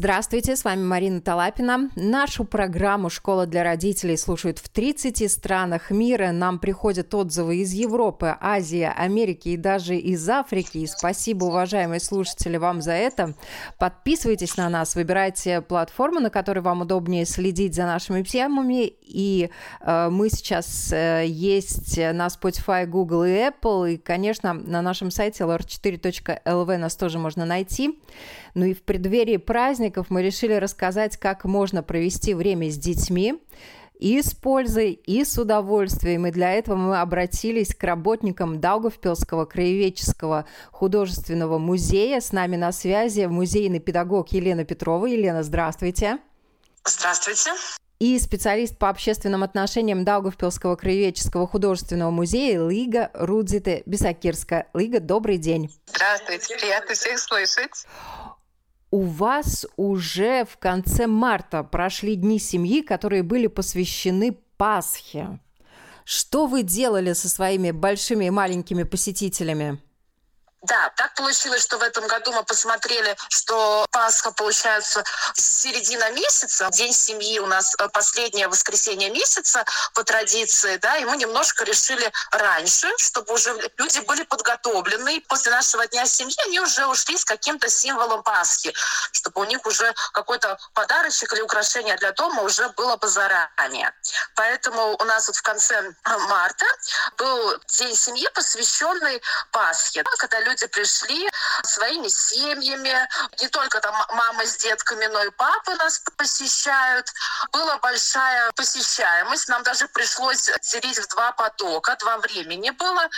Здравствуйте, с вами Марина Талапина. Нашу программу «Школа для родителей» слушают в 30 странах мира. Нам приходят отзывы из Европы, Азии, Америки и даже из Африки. И спасибо, уважаемые слушатели, вам за это. Подписывайтесь на нас, выбирайте платформу, на которой вам удобнее следить за нашими темами. И э, мы сейчас э, есть на Spotify, Google и Apple. И, конечно, на нашем сайте lr4.lv нас тоже можно найти. Ну и в преддверии праздников мы решили рассказать, как можно провести время с детьми и с пользой, и с удовольствием. И для этого мы обратились к работникам Даугавпилского краеведческого художественного музея. С нами на связи музейный педагог Елена Петрова. Елена, здравствуйте. Здравствуйте. И специалист по общественным отношениям Даугавпилского краеведческого художественного музея Лига Рудзите Бисакирска. Лига, добрый день. Здравствуйте, приятно всех слышать. У вас уже в конце марта прошли дни семьи, которые были посвящены Пасхе. Что вы делали со своими большими и маленькими посетителями? Да, так получилось, что в этом году мы посмотрели, что Пасха получается с середины месяца, День семьи у нас э, последнее воскресенье месяца по традиции, да, и мы немножко решили раньше, чтобы уже люди были подготовлены, и после нашего Дня семьи они уже ушли с каким-то символом Пасхи, чтобы у них уже какой-то подарочек или украшение для дома уже было бы заранее. Поэтому у нас вот в конце марта был День семьи, посвященный Пасхе, когда люди люди пришли своими семьями, не только там мама с детками, но и папы нас посещают. Была большая посещаемость, нам даже пришлось делить в два потока, два времени было.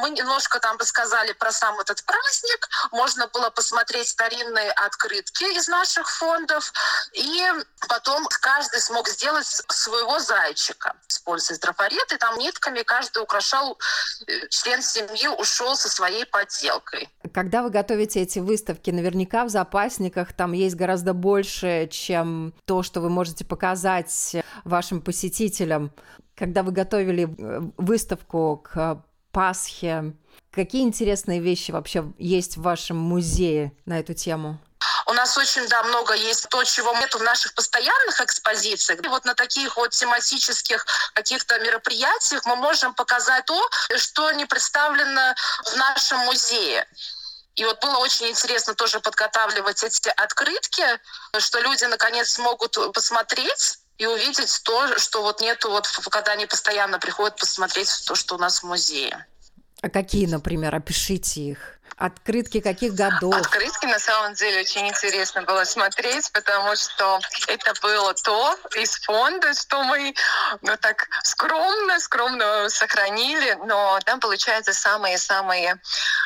Мы немножко там рассказали про сам этот праздник, можно было посмотреть старинные открытки из наших фондов, и потом каждый смог сделать своего зайчика, используя трафарет, и там нитками каждый украшал, э, член семьи ушел со своей поделкой. Когда вы готовите эти выставки, наверняка в запасниках там есть гораздо больше, чем то, что вы можете показать вашим посетителям. Когда вы готовили э, выставку к Пасхе, какие интересные вещи вообще есть в вашем музее на эту тему? У нас очень, да, много есть то, чего нет в наших постоянных экспозициях. И вот на таких вот тематических каких-то мероприятиях мы можем показать то, что не представлено в нашем музее. И вот было очень интересно тоже подготавливать эти открытки, что люди наконец смогут посмотреть и увидеть то, что вот нету, вот, когда они постоянно приходят посмотреть то, что у нас в музее. А какие, например, опишите их? Открытки каких годов? Открытки на самом деле очень интересно было смотреть, потому что это было то из фонда, что мы ну, так скромно, скромно сохранили, но там получается самые-самые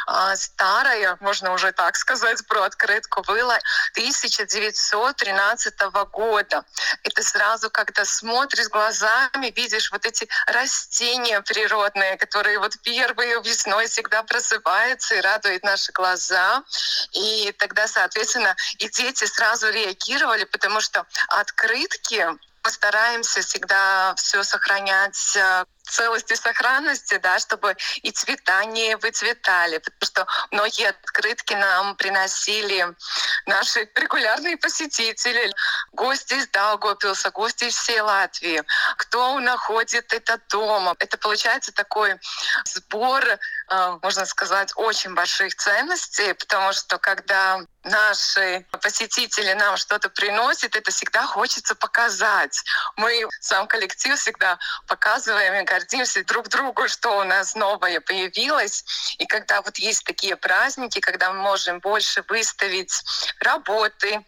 а, старое, можно уже так сказать, про открытку было 1913 года. Это сразу, когда смотришь глазами, видишь вот эти растения природные, которые вот первые весной всегда просыпаются и радуют наши глаза. И тогда, соответственно, и дети сразу реагировали, потому что открытки постараемся всегда все сохранять э, целости сохранности, да, чтобы и цвета не выцветали, потому что многие открытки нам приносили наши регулярные посетители, гости из Даугавпилса, гости из всей Латвии, кто находит это дома. Это получается такой сбор, э, можно сказать, очень больших ценностей, потому что когда наши посетители нам что-то приносят, это всегда хочется показать. Мы, сам коллектив, всегда показываем и гордимся друг другу, что у нас новое появилось. И когда вот есть такие праздники, когда мы можем больше выставить работы,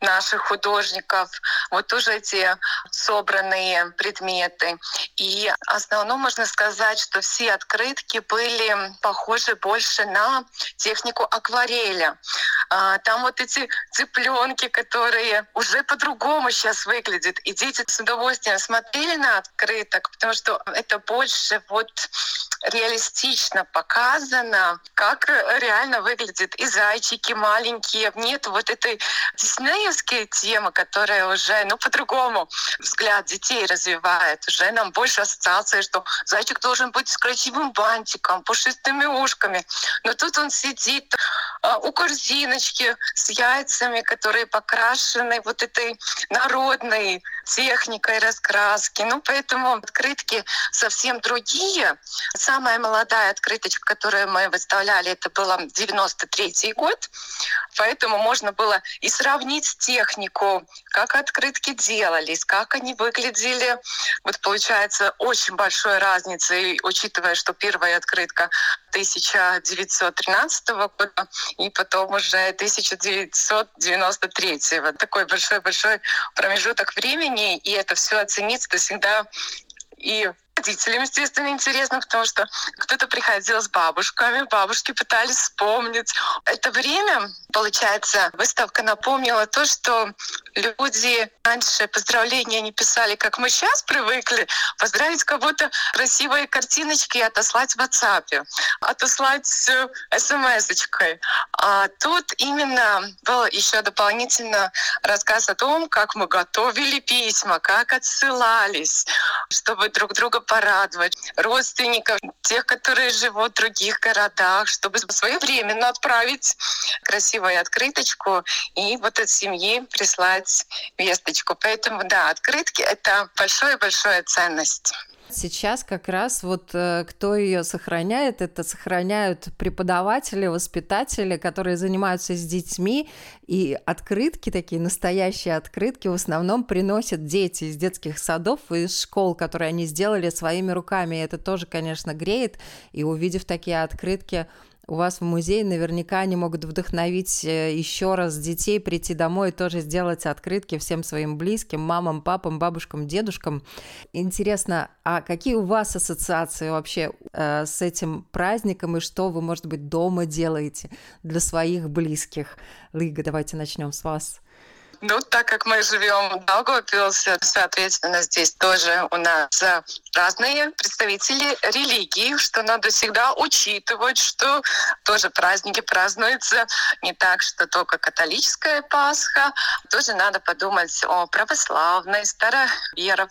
наших художников, вот уже эти собранные предметы. И основном можно сказать, что все открытки были похожи больше на технику аквареля. А, там вот эти цыпленки, которые уже по-другому сейчас выглядят. И дети с удовольствием смотрели на открыток, потому что это больше вот реалистично показано, как реально выглядит и зайчики маленькие. Нет вот этой диснеевской темы, которая уже, ну, по-другому взгляд детей развивает. Уже нам больше ассоциации, что зайчик должен быть с красивым бантиком, пушистыми ушками. Но тут он сидит а, у корзиночки с яйцами, которые покрашены вот этой народной техникой раскраски. Ну, поэтому открытки совсем другие. Самая молодая открыточка, которую мы выставляли, это было 93 год. Поэтому можно было и сравнить технику, как открытки делались, как они выглядели. Вот получается очень большой разница, и учитывая, что первая открытка 1913 года и потом уже 1993. Вот такой большой-большой промежуток времени, и это все оценить это всегда и родителям, естественно, интересно, потому что кто-то приходил с бабушками, бабушки пытались вспомнить. Это время, получается, выставка напомнила то, что люди раньше поздравления не писали, как мы сейчас привыкли, поздравить кого-то красивые картиночки и отослать в WhatsApp, отослать смс-очкой. А тут именно был еще дополнительно рассказ о том, как мы готовили письма, как отсылались, чтобы друг друга порадовать родственников, тех, которые живут в других городах, чтобы своевременно отправить красивую открыточку и вот от семьи прислать весточку. Поэтому, да, открытки — это большая-большая ценность. Сейчас как раз вот э, кто ее сохраняет, это сохраняют преподаватели, воспитатели, которые занимаются с детьми, и открытки, такие настоящие открытки, в основном приносят дети из детских садов и из школ, которые они сделали своими руками. И это тоже, конечно, греет, и увидев такие открытки, у вас в музее наверняка они могут вдохновить э, еще раз детей прийти домой и тоже сделать открытки всем своим близким, мамам, папам, бабушкам, дедушкам. Интересно, а какие у вас ассоциации вообще э, с этим праздником и что вы, может быть, дома делаете для своих близких? Лига, давайте начнем с вас. Ну, так как мы живем в Даугавпилсе, соответственно, здесь тоже у нас разные представители религии, что надо всегда учитывать, что тоже праздники празднуются не так, что только католическая Пасха. Тоже надо подумать о православной, староверов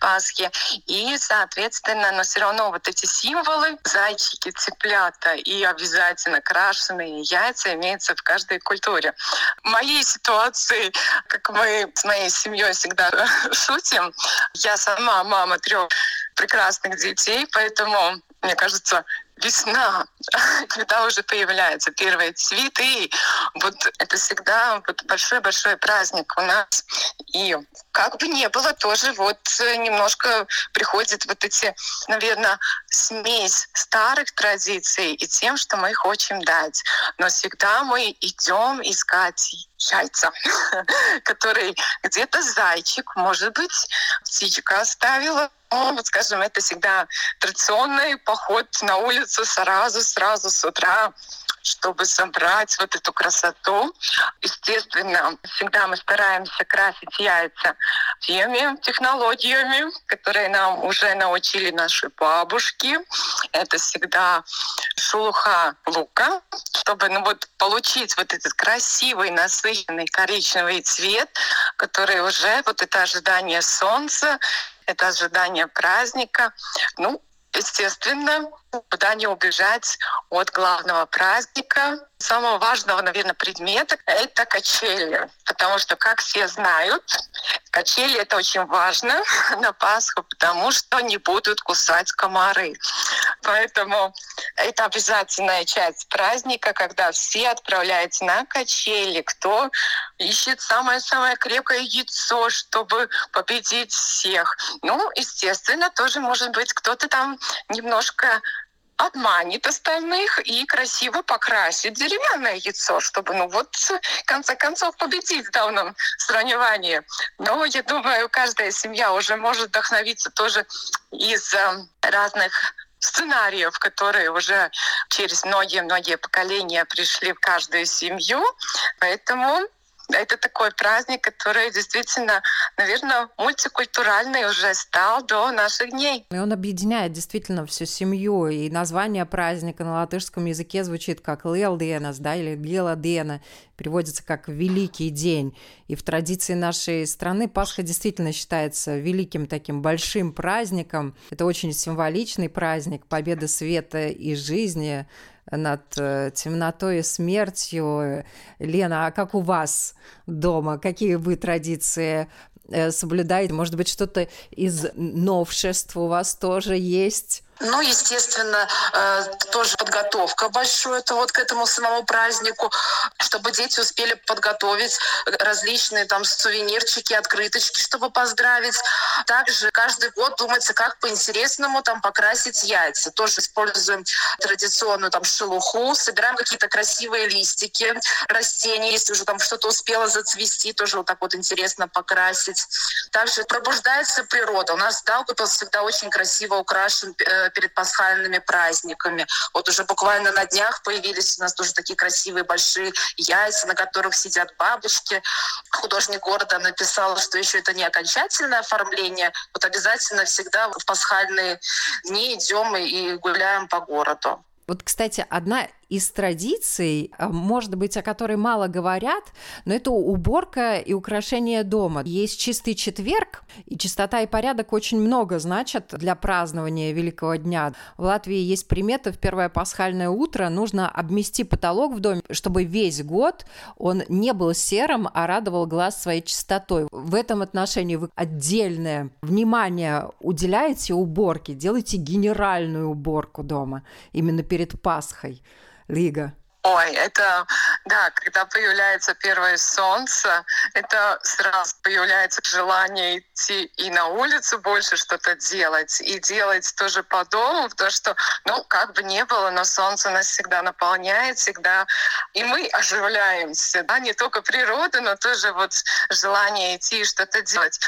Пасхе. И, соответственно, но все равно вот эти символы, зайчики, цыплята и обязательно крашеные яйца имеются в каждой культуре. В моей ситуации как мы с моей семьей всегда шутим, я сама мама трех прекрасных детей, поэтому, мне кажется, весна, когда уже появляются первые цветы, вот это всегда вот большой-большой праздник у нас. И как бы не было, тоже вот немножко приходит вот эти, наверное, смесь старых традиций и тем, что мы хотим дать. Но всегда мы идем искать яйца, который где-то зайчик, может быть, птичка оставила, ну, вот скажем, это всегда традиционный поход на улицу сразу, сразу с утра, чтобы собрать вот эту красоту. Естественно, всегда мы стараемся красить яйца теми технологиями, которые нам уже научили наши бабушки. Это всегда шелуха лука, чтобы ну, вот, получить вот этот красивый, насыщенный коричневый цвет, который уже вот это ожидание солнца, это ожидание праздника. Ну, естественно, куда не убежать от главного праздника. Самого важного, наверное, предмета — это качели. Потому что, как все знают, качели — это очень важно на Пасху, потому что не будут кусать комары. Поэтому это обязательная часть праздника, когда все отправляются на качели. Кто ищет самое-самое крепкое яйцо, чтобы победить всех. Ну, естественно, тоже может быть кто-то там немножко обманет остальных и красиво покрасит деревянное яйцо, чтобы, ну вот, в конце концов, победить в данном сравнении. Но я думаю, каждая семья уже может вдохновиться тоже из э, разных сценариев, которые уже через многие-многие поколения пришли в каждую семью. Поэтому это такой праздник, который действительно, наверное, мультикультуральный уже стал до наших дней. И он объединяет действительно всю семью. И название праздника на латышском языке звучит как Лелденас, да, или Геладена, переводится как «великий день». И в традиции нашей страны Пасха действительно считается великим таким большим праздником. Это очень символичный праздник победы света и жизни, над э, темнотой и смертью. Лена, а как у вас дома? Какие вы традиции э, соблюдаете? Может быть, что-то из новшеств у вас тоже есть? Ну, естественно, э, тоже подготовка большая это вот к этому самому празднику, чтобы дети успели подготовить различные там сувенирчики, открыточки, чтобы поздравить. Также каждый год думается, как по-интересному там покрасить яйца. Тоже используем традиционную там шелуху, собираем какие-то красивые листики, растения, если уже там что-то успело зацвести, тоже вот так вот интересно покрасить. Также пробуждается природа. У нас Даугавпилс всегда очень красиво украшен э, перед пасхальными праздниками. Вот уже буквально на днях появились у нас тоже такие красивые большие яйца, на которых сидят бабушки. Художник города написал, что еще это не окончательное оформление. Вот обязательно всегда в пасхальные дни идем и гуляем по городу. Вот, кстати, одна из традиций, а, может быть, о которой мало говорят, но это уборка и украшение дома. Есть чистый четверг, и чистота и порядок очень много значат для празднования Великого дня. В Латвии есть примета, в первое пасхальное утро нужно обмести потолок в доме, чтобы весь год он не был серым, а радовал глаз своей чистотой. В этом отношении вы отдельное внимание уделяете уборке, делаете генеральную уборку дома именно перед Пасхой. Лига? Ой, это, да, когда появляется первое солнце, это сразу появляется желание идти и на улицу больше что-то делать, и делать тоже по дому, потому что, ну, как бы не было, но солнце нас всегда наполняет, всегда, и мы оживляемся, да, не только природа, но тоже вот желание идти и что-то делать.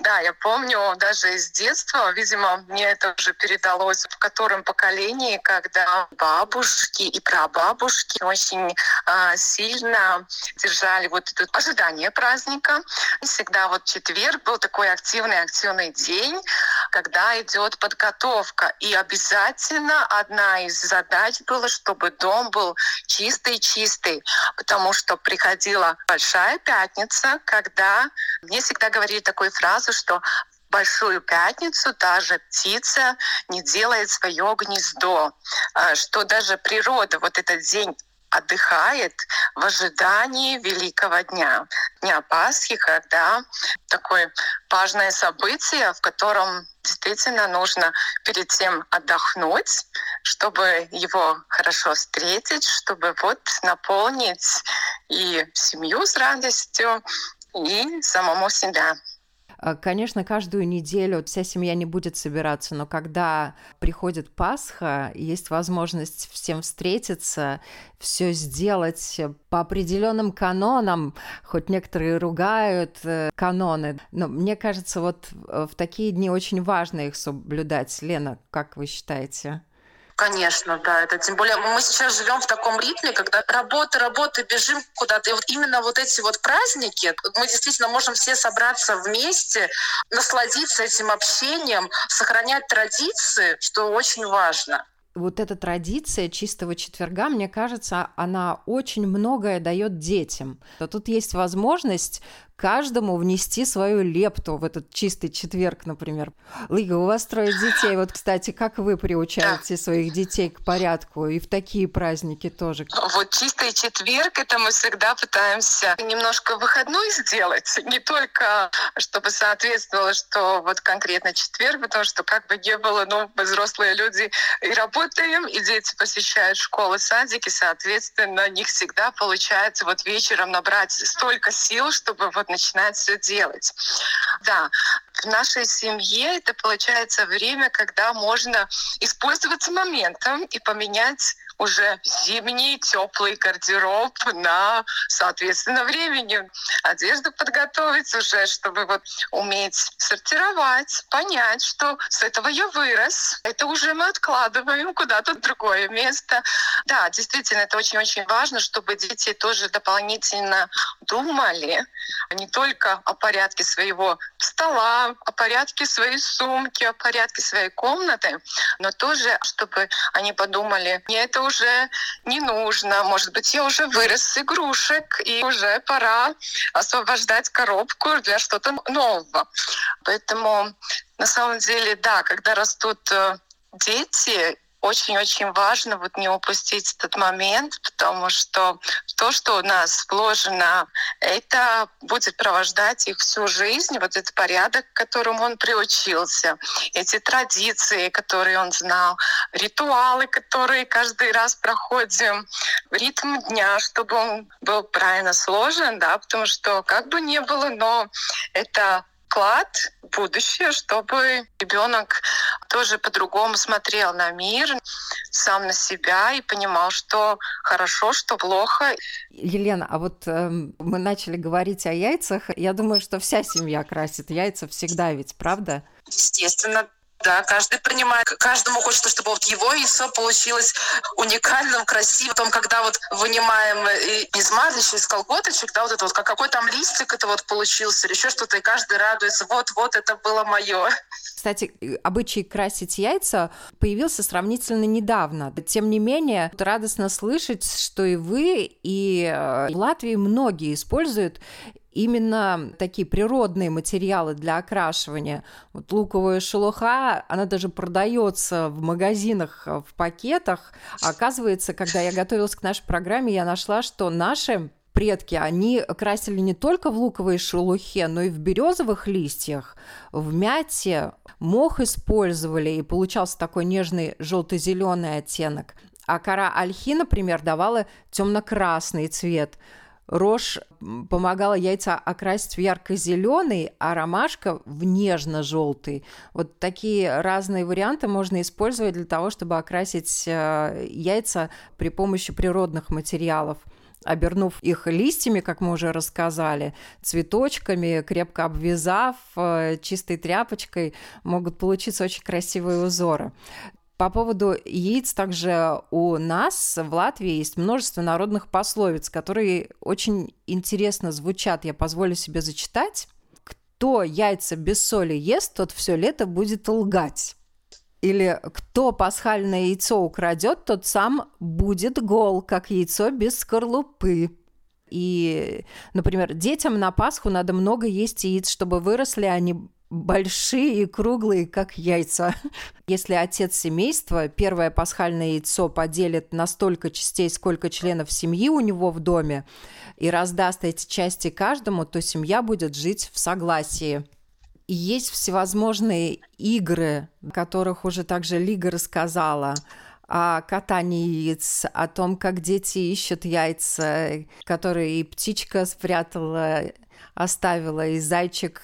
Да, я помню даже из детства, видимо, мне это уже передалось в котором поколении, когда бабушки и прабабушки очень э, сильно держали вот это ожидание праздника. Всегда вот четверг был такой активный-активный день, когда идет подготовка. И обязательно одна из задач была, чтобы дом был чистый-чистый, потому что приходила Большая Пятница, когда мне всегда говорили такую фразу, кажется, что Большую пятницу даже птица не делает свое гнездо, а, что даже природа вот этот день отдыхает в ожидании Великого дня, Дня Пасхи, когда такое важное событие, в котором действительно нужно перед тем отдохнуть, чтобы его хорошо встретить, чтобы вот наполнить и семью с радостью, и самому себя. А, конечно, каждую неделю вся семья не будет собираться, но когда приходит Пасха, есть возможность всем встретиться, все сделать по определенным канонам, хоть некоторые ругают э, каноны, но мне кажется, вот в такие дни очень важно их соблюдать. Лена, как вы считаете? Конечно, да. Это тем более мы сейчас живем в таком ритме, когда работа, работа, бежим куда-то. И вот именно вот эти вот праздники, мы действительно можем все собраться вместе, насладиться этим общением, сохранять традиции, что очень важно вот эта традиция чистого четверга, мне кажется, она очень многое дает детям. Тут есть возможность каждому внести свою лепту в этот чистый четверг, например. Лига, у вас трое детей. Вот, кстати, как вы приучаете своих детей к порядку и в такие праздники тоже? Вот чистый четверг, это мы всегда пытаемся немножко выходной сделать. Не только, чтобы соответствовало, что вот конкретно четверг, потому что как бы не было, ну, взрослые люди и работаем, и дети посещают школы, садики, соответственно, не всегда получается вот вечером набрать столько сил, чтобы вот начинает все делать. Да, в нашей семье это получается время, когда можно использоваться моментом и поменять уже зимний теплый гардероб на, соответственно, времени. Одежду подготовить уже, чтобы вот уметь сортировать, понять, что с этого я вырос. Это уже мы откладываем куда-то в другое место. Да, действительно, это очень-очень важно, чтобы дети тоже дополнительно думали не только о порядке своего стола, о порядке своей сумки, о порядке своей комнаты, но тоже, чтобы они подумали, мне это уже не нужно, может быть, я уже вырос с игрушек, и уже пора освобождать коробку для что-то нового. Поэтому на самом деле, да, когда растут э, дети, очень-очень важно вот не упустить этот момент, потому что то, что у нас вложено, это будет провождать их всю жизнь, вот этот порядок, к которому он приучился, эти традиции, которые он знал, ритуалы, которые каждый раз проходим, ритм дня, чтобы он был правильно сложен, да, потому что как бы ни было, но это вклад в будущее, чтобы ребенок тоже по-другому смотрел на мир, сам на себя и понимал, что хорошо, что плохо. Елена, а вот э, мы начали говорить о яйцах. Я думаю, что вся семья красит яйца всегда ведь, правда? Естественно, да, каждый принимает, каждому хочется, чтобы вот его яйцо получилось уникальным, красивым. Потом, когда вот вынимаем из марлища, из колготочек, да, вот это вот, как какой там листик это вот получился, или еще что-то, и каждый радуется, вот-вот, это было мое. Кстати, обычай красить яйца появился сравнительно недавно. Тем не менее, радостно слышать, что и вы, и э, в Латвии многие используют именно такие природные материалы для окрашивания. Вот луковая шелуха, она даже продается в магазинах э, в пакетах. Оказывается, когда я готовилась к нашей программе, я нашла, что наши предки, они красили не только в луковой шелухе, но и в березовых листьях, в мяте, мох использовали, и получался такой нежный желто-зеленый оттенок. А кора ольхи, например, давала темно-красный цвет – Рожь помогала яйца окрасить в ярко-зеленый, а ромашка в нежно-желтый. Вот такие разные варианты можно использовать для того, чтобы окрасить э, яйца при помощи природных материалов обернув их листьями, как мы уже рассказали, цветочками, крепко обвязав, э, чистой тряпочкой, могут получиться очень красивые узоры. По поводу яиц также у нас в Латвии есть множество народных пословиц, которые очень интересно звучат. Я позволю себе зачитать. Кто яйца без соли ест, тот все лето будет лгать. Или кто пасхальное яйцо украдет, тот сам будет гол, как яйцо без скорлупы. И, например, детям на Пасху надо много есть яиц, чтобы выросли они большие и круглые, как яйца. Если отец семейства первое пасхальное яйцо поделит на столько частей, сколько членов семьи у него в доме, и раздаст эти части каждому, то семья будет жить в согласии. И есть всевозможные игры, о которых уже также Лига рассказала, о катании яиц, о том, как дети ищут яйца, которые и птичка спрятала, оставила, и зайчик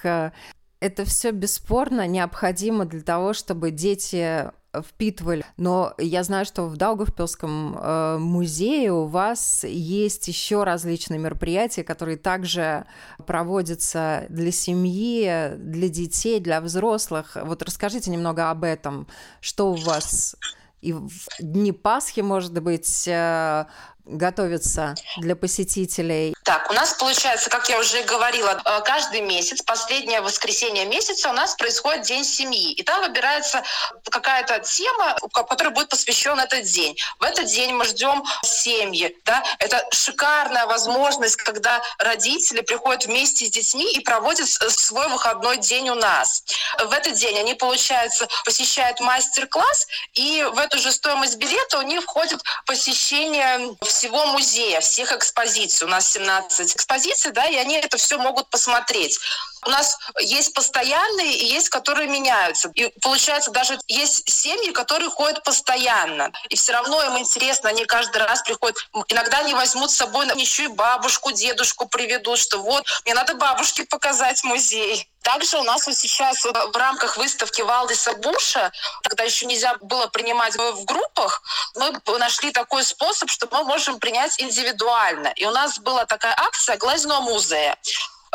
это все бесспорно необходимо для того, чтобы дети впитывали. Но я знаю, что в Даугавпилском э, музее у вас есть еще различные мероприятия, которые также проводятся для семьи, для детей, для взрослых. Вот расскажите немного об этом. Что у вас и в дни Пасхи, может быть, э, готовится для посетителей? Так, у нас получается, как я уже говорила, э, каждый месяц, последнее воскресенье месяца у нас происходит День семьи. И там выбирается какая-то тема, которая будет посвящен этот день. В этот день мы ждем семьи. Да? Это шикарная возможность, когда родители приходят вместе с детьми и проводят свой выходной день у нас. В этот день они, получается, посещают мастер-класс, и в эту же стоимость билета у них входит посещение всего музея, всех экспозиций. У нас 17 экспозиций, да, и они это все могут посмотреть. У нас есть постоянные и есть, которые меняются. И получается, даже есть семьи, которые ходят постоянно. И все равно им интересно, они каждый раз приходят. Иногда они возьмут с собой еще и бабушку, дедушку приведут, что вот, мне надо бабушке показать музей. Также у нас вот сейчас в рамках выставки Валдиса Буша, когда еще нельзя было принимать в группах, мы нашли такой способ, что мы можем принять индивидуально. И у нас была такая акция «Глазно музея»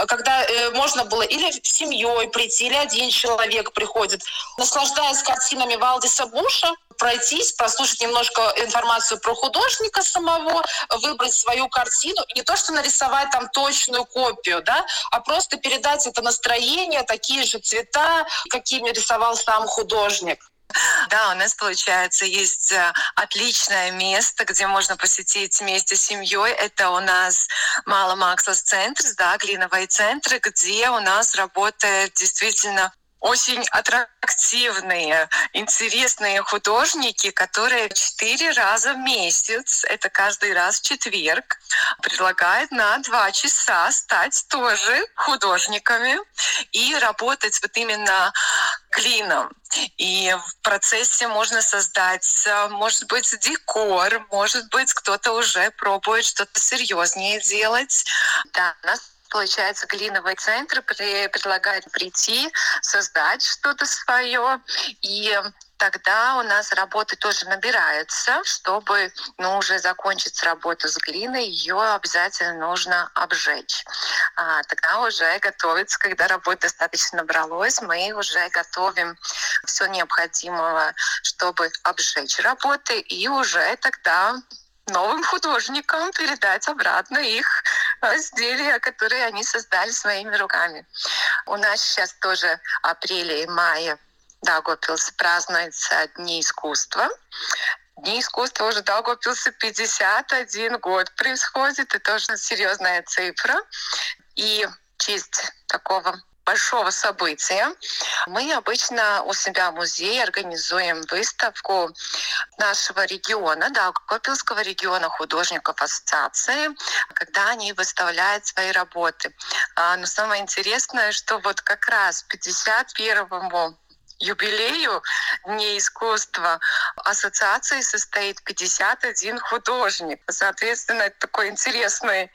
когда э, можно было или семьей прийти, или один человек приходит, наслаждаясь картинами Валдиса Буша, пройтись, прослушать немножко информацию про художника самого, выбрать свою картину, не то, что нарисовать там точную копию, да, а просто передать это настроение, такие же цвета, какими рисовал сам художник. Да, у нас, получается, есть э, отличное место, где можно посетить вместе с семьей. Это у нас Мало Максос центр, да, глиновые центры, где у нас работает действительно очень аттрактивные, интересные художники, которые четыре раза в месяц, это каждый раз в четверг, предлагают на два часа стать тоже художниками и работать вот именно клином. И в процессе можно создать, может быть, декор, может быть, кто-то уже пробует что-то серьезнее делать. Да, получается, глиновый центр предлагает прийти, создать что-то свое. И тогда у нас работы тоже набирается, чтобы ну, уже закончить работу с глиной, ее обязательно нужно обжечь. А, тогда уже готовится, когда работа достаточно набралось, мы уже готовим все необходимое, чтобы обжечь работы, и уже тогда новым художникам передать обратно их изделия, которые они создали своими руками. У нас сейчас тоже апреля и мая Даугавпилс празднуется Дни искусства. Дни искусства уже Даугавпилсе 51 год происходит. Это тоже серьезная цифра. И в честь такого большого события. Мы обычно у себя в музее организуем выставку нашего региона, да, Копилского региона художников ассоциации, когда они выставляют свои работы. А, но самое интересное, что вот как раз 51-му юбилею Дней искусства ассоциации состоит 51 художник. Соответственно, это такой интересный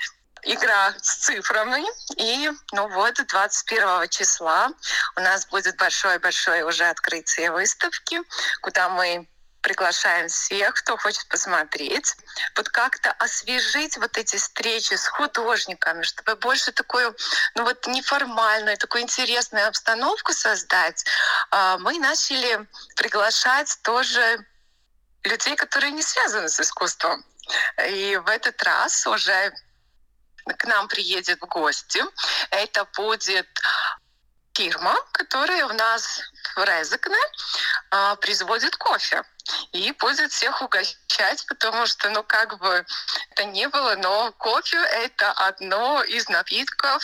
игра с цифрами. И, ну вот, 21 числа у нас будет большое-большое уже открытие выставки, куда мы приглашаем всех, кто хочет посмотреть, вот как-то освежить вот эти встречи с художниками, чтобы больше такую, ну вот неформальную, такую интересную обстановку создать. А, мы начали приглашать тоже людей, которые не связаны с искусством. И в этот раз уже к нам приедет в гости. Это будет фирма, которая у нас в Резекне а, производит кофе и будет всех угощать, потому что, ну, как бы это не было, но кофе — это одно из напитков,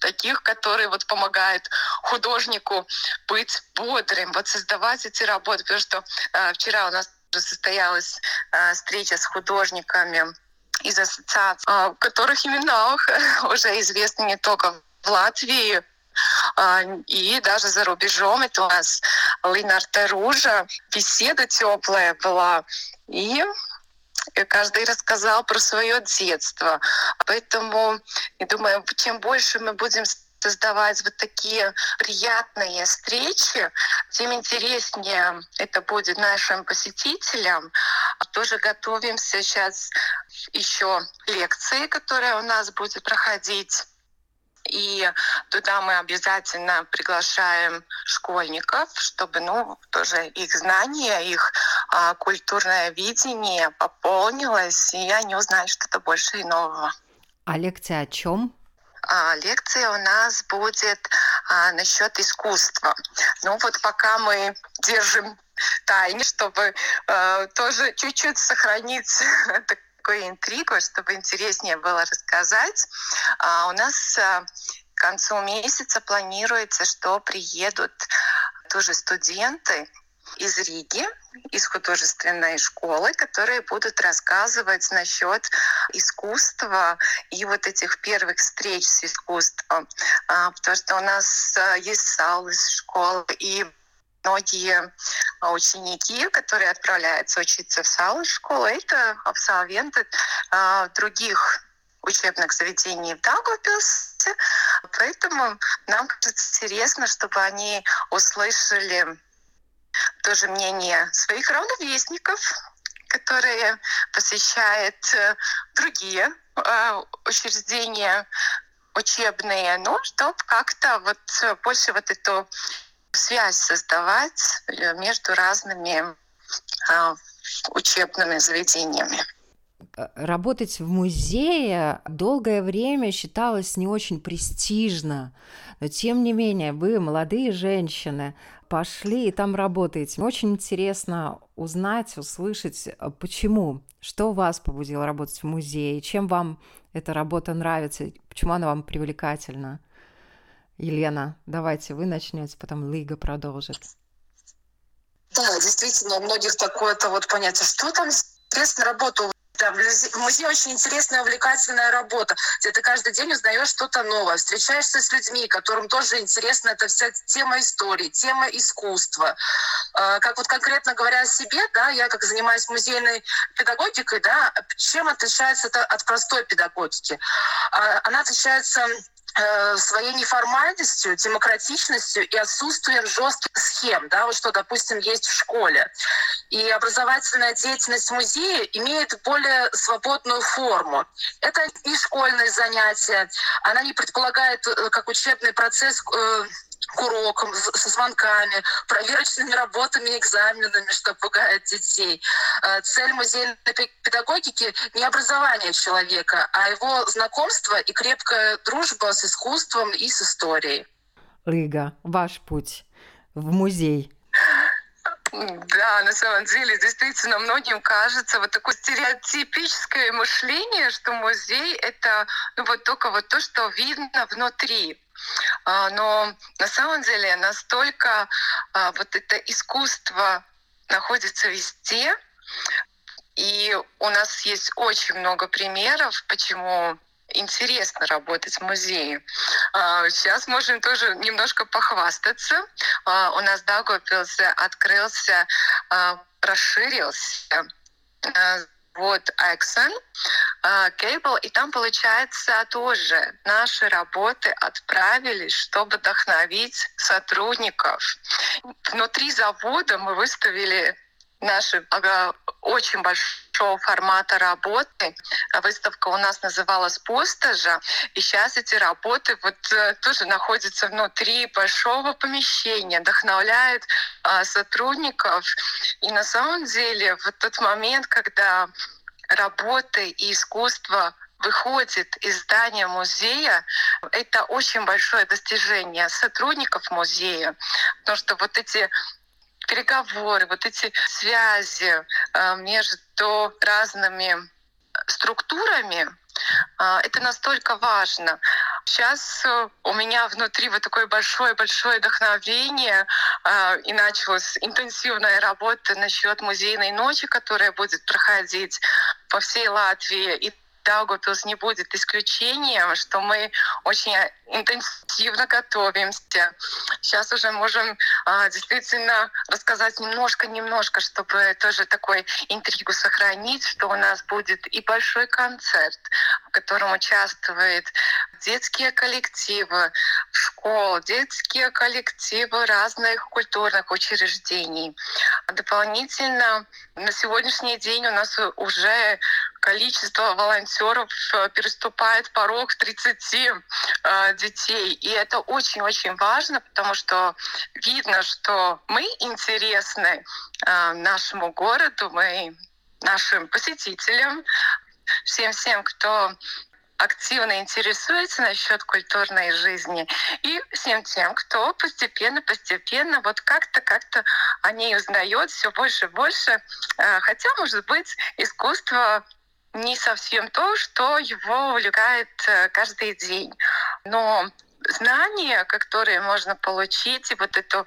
таких, которые вот помогают художнику быть бодрым, вот создавать эти работы. Потому что э, вчера у нас состоялась э, встреча с художниками из ассоциаций, а, которых имена уже известны не только в Латвии, а, и даже за рубежом. Это у нас Линарта Ружа. Беседа теплая была. И каждый рассказал про свое детство. Поэтому, я думаю, чем больше мы будем создавать вот такие приятные встречи, тем интереснее это будет нашим посетителям. Тоже готовим сейчас еще лекции, которые у нас будет проходить и туда мы обязательно приглашаем школьников, чтобы ну, тоже их знания, их а, культурное видение пополнилось, и они узнали что-то больше и нового. А лекция о чем? А, лекция у нас будет а, насчет искусства. Ну вот пока мы держим тайне, чтобы э, тоже чуть-чуть сохранить такую интригу, чтобы интереснее было рассказать. А у нас а, к концу месяца планируется, что приедут тоже студенты из Риги, из художественной школы, которые будут рассказывать насчет искусства и вот этих первых встреч с искусством. А, потому что у нас а, есть зал из школы, и многие а, ученики, которые отправляются учиться в САУ школу, это абсолвенты других учебных заведений в Даугавпилсе. Поэтому нам кажется интересно, чтобы они услышали тоже мнение своих равновесников, которые посещают э, другие э, учреждения учебные, ну, чтобы как-то вот больше вот эту связь создавать э, между разными учебными заведениями. Работать в музее долгое время считалось не очень престижно, но тем не менее вы, молодые женщины, пошли и там работаете. Очень интересно узнать, услышать, э, почему, что вас побудило работать в музее, чем вам эта работа нравится, почему она вам привлекательна. Елена, давайте вы начнете, потом Лига продолжит. Да, действительно, у многих такое-то вот понятие, что там интересная работа да, в музее очень интересная, увлекательная работа, где ты каждый день узнаешь что-то новое, встречаешься с людьми, которым тоже интересна эта вся тема истории, тема искусства. А, как вот конкретно говоря о себе, да, я как занимаюсь музейной педагогикой, да, чем отличается это от простой педагогики? А, она отличается своей неформальностью, демократичностью и отсутствием жестких схем, да, вот что, допустим, есть в школе. И образовательная деятельность музея имеет более свободную форму. Это и школьные занятия, она не предполагает э, как учебный процесс э, к урокам, со звонками, проверочными работами, экзаменами, что пугает детей. Э, цель музейной педагогики не образование человека, а его знакомство и крепкая дружба с искусством и с историей. Лига, ваш путь в музей. Да, на самом деле, действительно, многим кажется вот такое стереотипическое мышление, что музей — это ну, вот только вот то, что видно внутри. А, но на самом деле настолько а, вот это искусство находится везде, и у нас есть очень много примеров, почему интересно работать в музее. А, сейчас можем тоже немножко похвастаться. У нас в Даугавпилсе открылся, расширился вот Exxon, Cable, и там, получается, тоже наши работы отправились, чтобы вдохновить сотрудников. Внутри завода мы выставили наши очень большого формата работы. Выставка у нас называлась «Пустожа». И сейчас эти работы вот э, тоже находятся внутри большого помещения, вдохновляют а, сотрудников. И на самом деле в тот момент, когда работы и искусство выходит из здания музея, это очень большое достижение сотрудников музея, потому что вот эти переговоры, вот эти связи э, между разными структурами, э, это настолько важно. Сейчас э, у меня внутри вот такое большое-большое вдохновение, и началась интенсивная работа насчет музейной ночи, которая будет проходить по всей Латвии. И Даугавпилс не будет исключением, что мы очень интенсивно готовимся. Сейчас уже можем а, действительно рассказать немножко-немножко, чтобы тоже такой интригу сохранить, что у нас будет и большой концерт, в котором участвуют детские коллективы школ, детские коллективы разных культурных учреждений. Дополнительно на сегодняшний день у нас уже количество волонтеров э, переступает порог 30 э, детей. И это очень-очень важно, потому что видно, что мы интересны э, нашему городу, мы нашим посетителям, всем-всем, кто активно интересуется насчет культурной жизни и всем тем, кто постепенно-постепенно вот как-то как-то о ней узнает все больше и больше. Хотя, может быть, искусство не совсем то, что его увлекает э, каждый день. Но знания, которые можно получить, и вот эту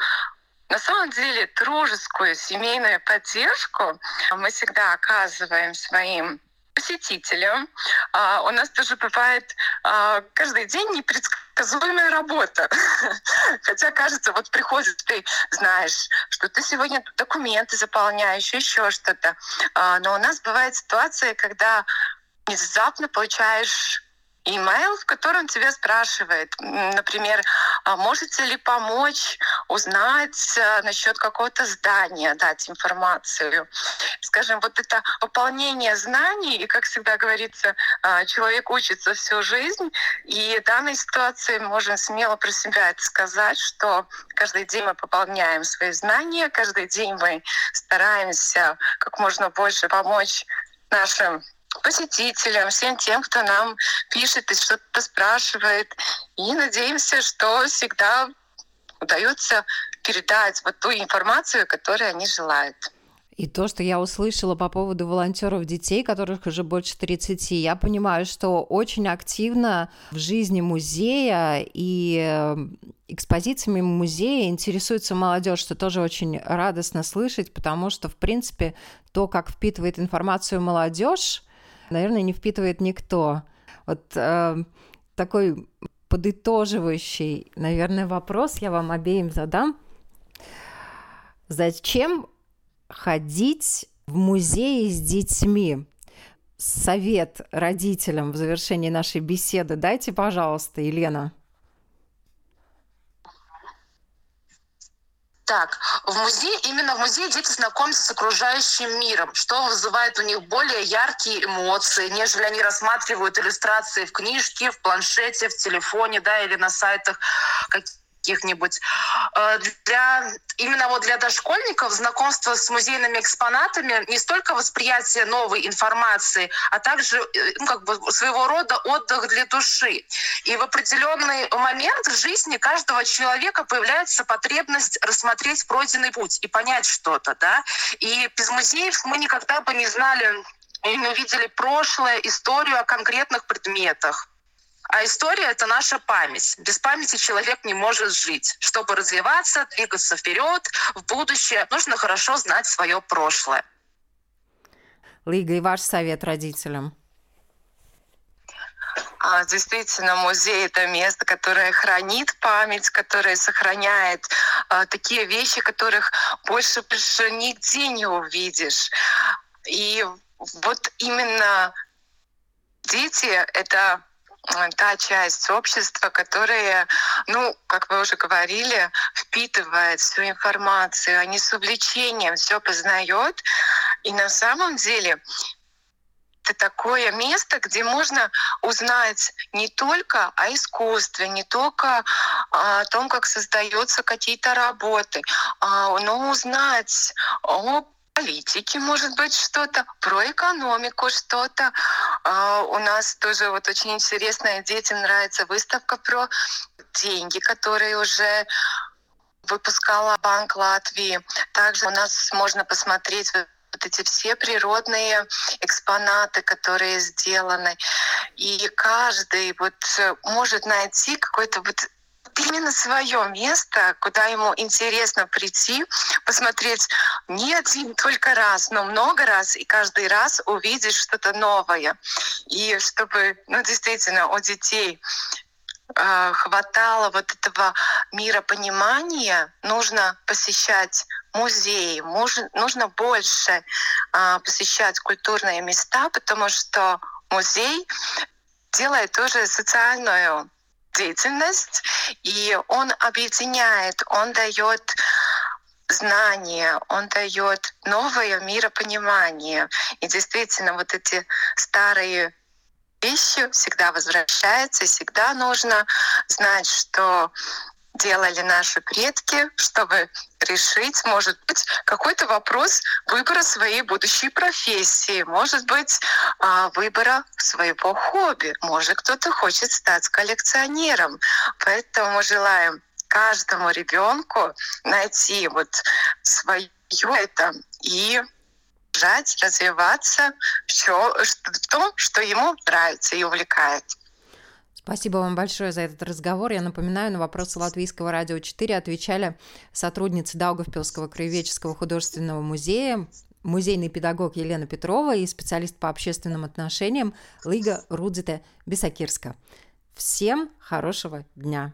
на самом деле дружескую семейную поддержку мы всегда оказываем своим посетителям. А, у нас тоже бывает а, каждый день непредсказуемая работа. Хотя кажется, вот приходит, ты знаешь, что ты сегодня документы заполняешь, еще что-то. А, но у нас бывает ситуация, когда внезапно получаешь имейл, в котором тебя спрашивает, например, а можете ли помочь узнать э, насчет какого-то здания, дать информацию. Скажем, вот это пополнение знаний, и, как всегда говорится, а, человек учится всю жизнь, и в данной ситуации можем смело про себя это сказать, что каждый день мы пополняем свои знания, каждый день мы стараемся как можно больше помочь нашим посетителям, всем тем, кто нам пишет и что-то спрашивает. И надеемся, что всегда удается передать вот ту информацию, которую они желают. И то, что я услышала по поводу волонтеров детей, которых уже больше 30, я понимаю, что очень активно в жизни музея и э, экспозициями музея интересуется молодежь, что тоже очень радостно слышать, потому что, в принципе, то, как впитывает информацию молодежь, наверное, не впитывает никто. Вот э, такой подытоживающий, наверное, вопрос я вам обеим задам. Зачем ходить в музеи с детьми? Совет родителям в завершении нашей беседы дайте, пожалуйста, Елена. Так, в музее, именно в музее дети знакомятся с окружающим миром, что вызывает у них более яркие эмоции, нежели они рассматривают иллюстрации в книжке, в планшете, в телефоне, да, или на сайтах каких-нибудь. Э, для, именно вот для дошкольников знакомство с музейными экспонатами не столько восприятие новой информации, а также э, ну, как бы своего рода отдых для души. И в определенный момент в жизни каждого человека появляется потребность рассмотреть пройденный путь и понять что-то. Да? И без музеев мы никогда бы не знали и не увидели прошлое, историю о конкретных предметах. А история — это наша память. Без памяти человек не может жить. Чтобы развиваться, двигаться вперед, в будущее, нужно хорошо знать свое прошлое. Лига, и ваш совет родителям? А, действительно, музей это место, которое хранит память, которое сохраняет а, такие вещи, которых больше больше нигде не увидишь. И вот именно дети это та часть общества, которая, ну, как вы уже говорили, впитывает всю информацию, они с увлечением все познает. И на самом деле это такое место, где можно узнать не только о искусстве, не только о том, как создаются какие-то работы, а, но узнать о политики, может быть, что-то, про экономику что-то. А, у нас тоже вот очень интересная, детям нравится выставка про деньги, которые уже выпускала Банк Латвии. Также у нас можно посмотреть вот эти все природные экспонаты, которые сделаны. И каждый вот может найти какой-то вот именно свое место, куда ему интересно прийти, посмотреть не один только раз, но много раз, и каждый раз увидеть что-то новое. И чтобы, ну, действительно, у детей э, хватало вот этого миропонимания, нужно посещать музеи, нужно больше э, посещать культурные места, потому что музей делает тоже социальную деятельность, и он объединяет, он дает знания, он дает новое миропонимание. И действительно, вот эти старые вещи всегда возвращаются, всегда нужно знать, что делали наши предки, чтобы решить, может быть, какой-то вопрос выбора своей будущей профессии, может быть, а, выбора своего хобби, может, кто-то хочет стать коллекционером. Поэтому мы желаем каждому ребенку найти вот свое это и жать, развиваться в том, что ему нравится и увлекает. Спасибо вам большое за этот разговор. Я напоминаю, на вопросы Латвийского радио 4 отвечали сотрудницы Даугавпилского краеведческого художественного музея, музейный педагог Елена Петрова и специалист по общественным отношениям Лига Рудзите Бесакирска. Всем хорошего дня!